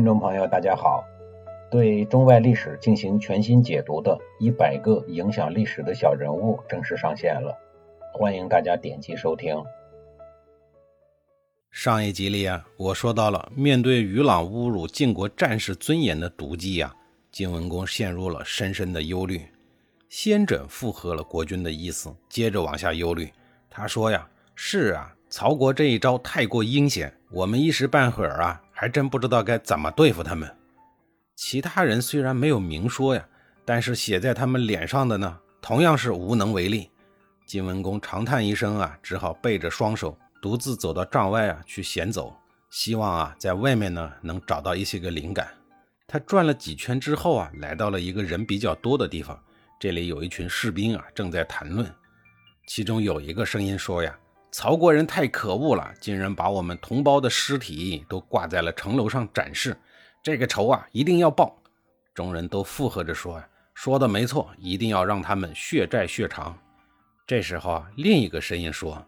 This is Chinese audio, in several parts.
听众朋友，大家好！对中外历史进行全新解读的《一百个影响历史的小人物》正式上线了，欢迎大家点击收听。上一集里啊，我说到了面对于朗侮辱晋国战士尊严的毒计呀，晋文公陷入了深深的忧虑。先轸附和了国君的意思，接着往下忧虑。他说呀：“是啊，曹国这一招太过阴险，我们一时半会儿啊，还真不知道该怎么对付他们。”其他人虽然没有明说呀，但是写在他们脸上的呢，同样是无能为力。晋文公长叹一声啊，只好背着双手，独自走到帐外啊去闲走，希望啊在外面呢能找到一些个灵感。他转了几圈之后啊，来到了一个人比较多的地方。这里有一群士兵啊，正在谈论。其中有一个声音说：“呀，曹国人太可恶了，竟然把我们同胞的尸体都挂在了城楼上展示。这个仇啊，一定要报。”众人都附和着说：“，说的没错，一定要让他们血债血偿。”这时候啊，另一个声音说：“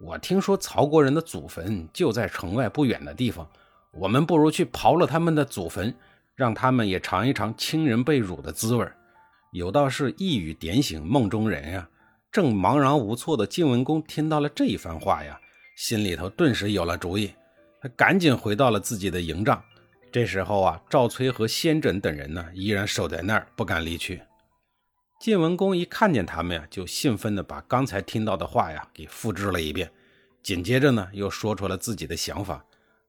我听说曹国人的祖坟就在城外不远的地方，我们不如去刨了他们的祖坟，让他们也尝一尝亲人被辱的滋味。”有道是一语点醒梦中人呀。正茫然无措的晋文公听到了这一番话呀，心里头顿时有了主意。他赶紧回到了自己的营帐。这时候啊，赵崔和先轸等人呢，依然守在那儿，不敢离去。晋文公一看见他们呀，就兴奋地把刚才听到的话呀给复制了一遍。紧接着呢，又说出了自己的想法。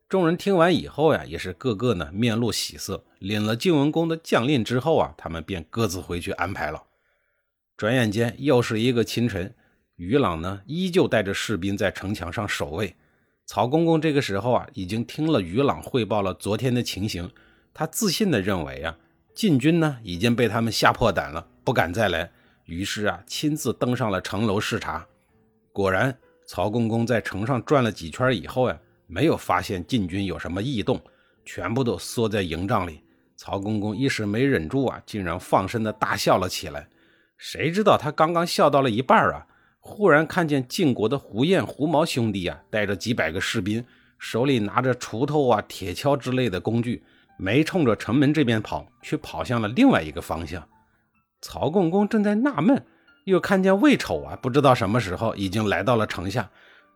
众人听完以后呀，也是个个呢面露喜色。领了晋文公的将令之后啊，他们便各自回去安排了。转眼间又是一个清晨，于朗呢依旧带着士兵在城墙上守卫。曹公公这个时候啊，已经听了于朗汇报了昨天的情形，他自信的认为啊，晋军呢已经被他们吓破胆了，不敢再来。于是啊，亲自登上了城楼视察。果然，曹公公在城上转了几圈以后呀。没有发现晋军有什么异动，全部都缩在营帐里。曹公公一时没忍住啊，竟然放声的大笑了起来。谁知道他刚刚笑到了一半啊，忽然看见晋国的胡彦、胡毛兄弟啊，带着几百个士兵，手里拿着锄头啊、铁锹之类的工具，没冲着城门这边跑，却跑向了另外一个方向。曹公公正在纳闷，又看见魏丑啊，不知道什么时候已经来到了城下，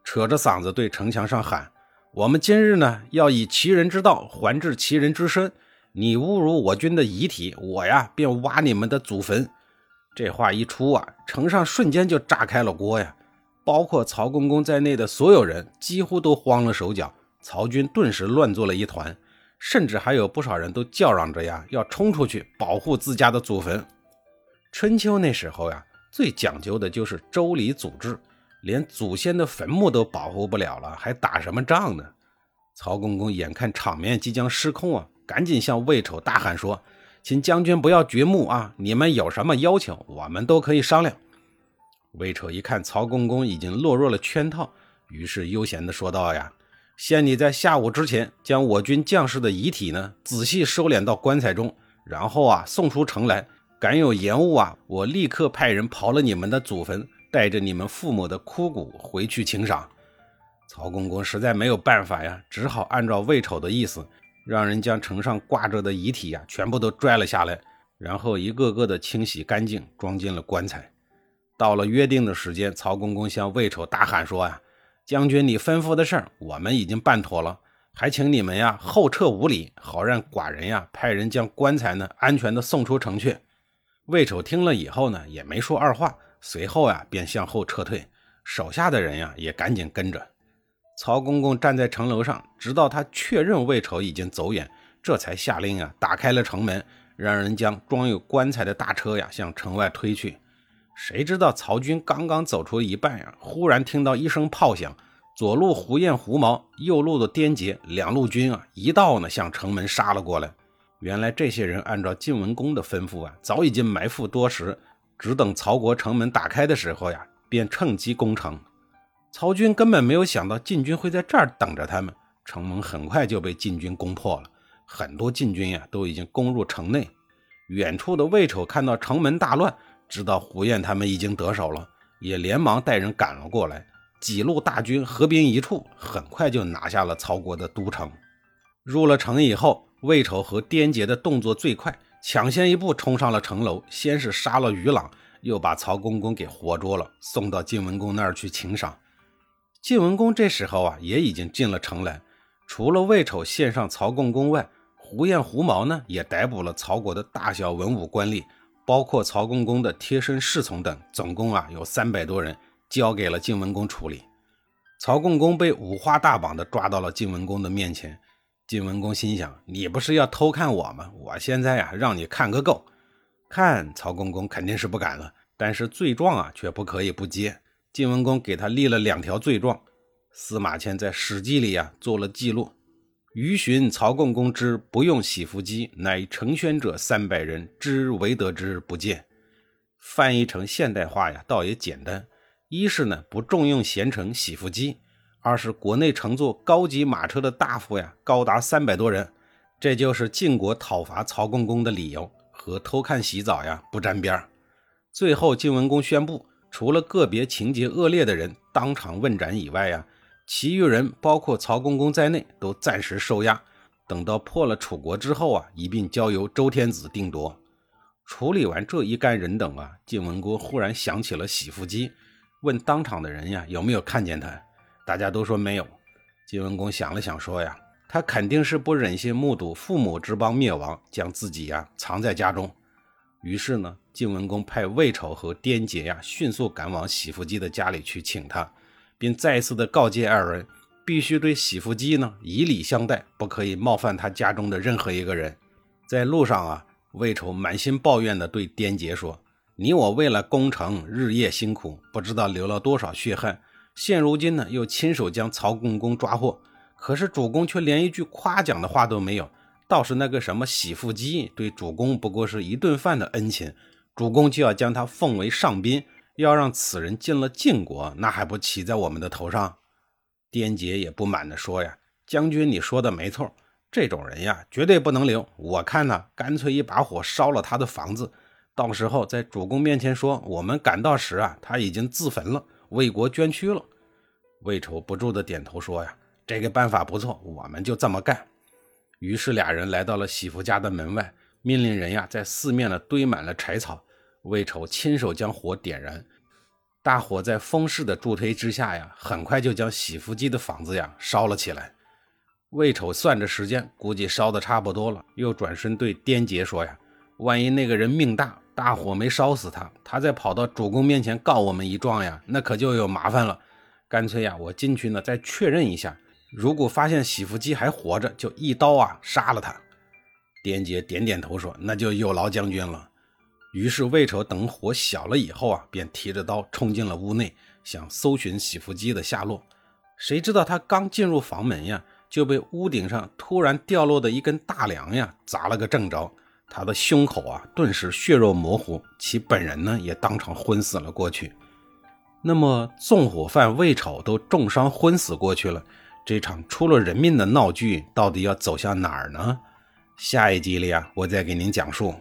扯着嗓子对城墙上喊。我们今日呢，要以其人之道还治其人之身。你侮辱我军的遗体，我呀便挖你们的祖坟。这话一出啊，城上瞬间就炸开了锅呀！包括曹公公在内的所有人几乎都慌了手脚，曹军顿时乱作了一团，甚至还有不少人都叫嚷着呀，要冲出去保护自家的祖坟。春秋那时候呀，最讲究的就是周礼祖制。连祖先的坟墓都保护不了了，还打什么仗呢？曹公公眼看场面即将失控啊，赶紧向魏丑大喊说：“请将军不要掘墓啊！你们有什么要求，我们都可以商量。”魏丑一看曹公公已经落入了圈套，于是悠闲地说道：“呀，限你在下午之前将我军将士的遗体呢仔细收敛到棺材中，然后啊送出城来。敢有延误啊，我立刻派人刨了你们的祖坟。”带着你们父母的枯骨回去请赏，曹公公实在没有办法呀，只好按照魏丑的意思，让人将城上挂着的遗体呀全部都拽了下来，然后一个个的清洗干净，装进了棺材。到了约定的时间，曹公公向魏丑大喊说：“呀，将军，你吩咐的事儿我们已经办妥了，还请你们呀后撤五里，好让寡人呀派人将棺材呢安全的送出城去。”魏丑听了以后呢，也没说二话。随后呀，便向后撤退，手下的人呀也赶紧跟着。曹公公站在城楼上，直到他确认魏丑已经走远，这才下令啊，打开了城门，让人将装有棺材的大车呀向城外推去。谁知道曹军刚刚走出一半呀，忽然听到一声炮响，左路胡彦、胡毛，右路的颠杰两路军啊，一道呢向城门杀了过来。原来这些人按照晋文公的吩咐啊，早已经埋伏多时。只等曹国城门打开的时候呀，便趁机攻城。曹军根本没有想到晋军会在这儿等着他们，城门很快就被晋军攻破了。很多晋军呀都已经攻入城内。远处的魏丑看到城门大乱，知道胡彦他们已经得手了，也连忙带人赶了过来，几路大军合兵一处，很快就拿下了曹国的都城。入了城以后，魏丑和颠杰的动作最快，抢先一步冲上了城楼，先是杀了于朗，又把曹公公给活捉了，送到晋文公那儿去请赏。晋文公这时候啊，也已经进了城来，除了魏丑献上曹共公外，胡彦、胡毛呢，也逮捕了曹国的大小文武官吏，包括曹公公的贴身侍从等，总共啊有三百多人，交给了晋文公处理。曹公公被五花大绑的抓到了晋文公的面前，晋文公心想：你不是要偷看我吗？我现在呀，让你看个够！看曹公公肯定是不敢了，但是罪状啊，却不可以不接。晋文公给他立了两条罪状，司马迁在《史记》里呀做了记录：余寻曹共公之不用洗服机，乃成宣者三百人，之唯得之不见。翻译成现代化呀，倒也简单。一是呢不重用贤臣洗服机，二是国内乘坐高级马车的大夫呀高达三百多人，这就是晋国讨伐曹公公的理由，和偷看洗澡呀不沾边最后晋文公宣布，除了个别情节恶劣的人当场问斩以外呀，其余人包括曹公公在内都暂时收押，等到破了楚国之后啊，一并交由周天子定夺。处理完这一干人等啊，晋文公忽然想起了洗服机。问当场的人呀，有没有看见他？大家都说没有。晋文公想了想，说呀，他肯定是不忍心目睹父母之邦灭亡，将自己呀藏在家中。于是呢，晋文公派魏丑和颠杰呀迅速赶往洗服姬的家里去请他，并再次的告诫二人，必须对洗服姬呢以礼相待，不可以冒犯他家中的任何一个人。在路上啊，魏丑满心抱怨的对颠杰说。你我为了攻城日夜辛苦，不知道流了多少血汗。现如今呢，又亲手将曹公公抓获，可是主公却连一句夸奖的话都没有。倒是那个什么洗腹机，对主公不过是一顿饭的恩情，主公就要将他奉为上宾，要让此人进了晋国，那还不骑在我们的头上？颠杰也不满地说呀：“将军，你说的没错，这种人呀，绝对不能留。我看呢，干脆一把火烧了他的房子。”到时候在主公面前说，我们赶到时啊，他已经自焚了，为国捐躯了。魏丑不住的点头说呀，这个办法不错，我们就这么干。于是俩人来到了媳妇家的门外，命令人呀在四面呢堆满了柴草。魏丑亲手将火点燃，大火在风势的助推之下呀，很快就将洗服机的房子呀烧了起来。魏丑算着时间，估计烧的差不多了，又转身对颠杰说呀，万一那个人命大。大火没烧死他，他再跑到主公面前告我们一状呀，那可就有麻烦了。干脆呀，我进去呢再确认一下，如果发现洗服机还活着，就一刀啊杀了他。颠杰点点头说：“那就有劳将军了。”于是魏丑等火小了以后啊，便提着刀冲进了屋内，想搜寻洗服机的下落。谁知道他刚进入房门呀，就被屋顶上突然掉落的一根大梁呀砸了个正着。他的胸口啊，顿时血肉模糊，其本人呢，也当场昏死了过去。那么，纵火犯魏丑都重伤昏死过去了，这场出了人命的闹剧到底要走向哪儿呢？下一集里啊，我再给您讲述。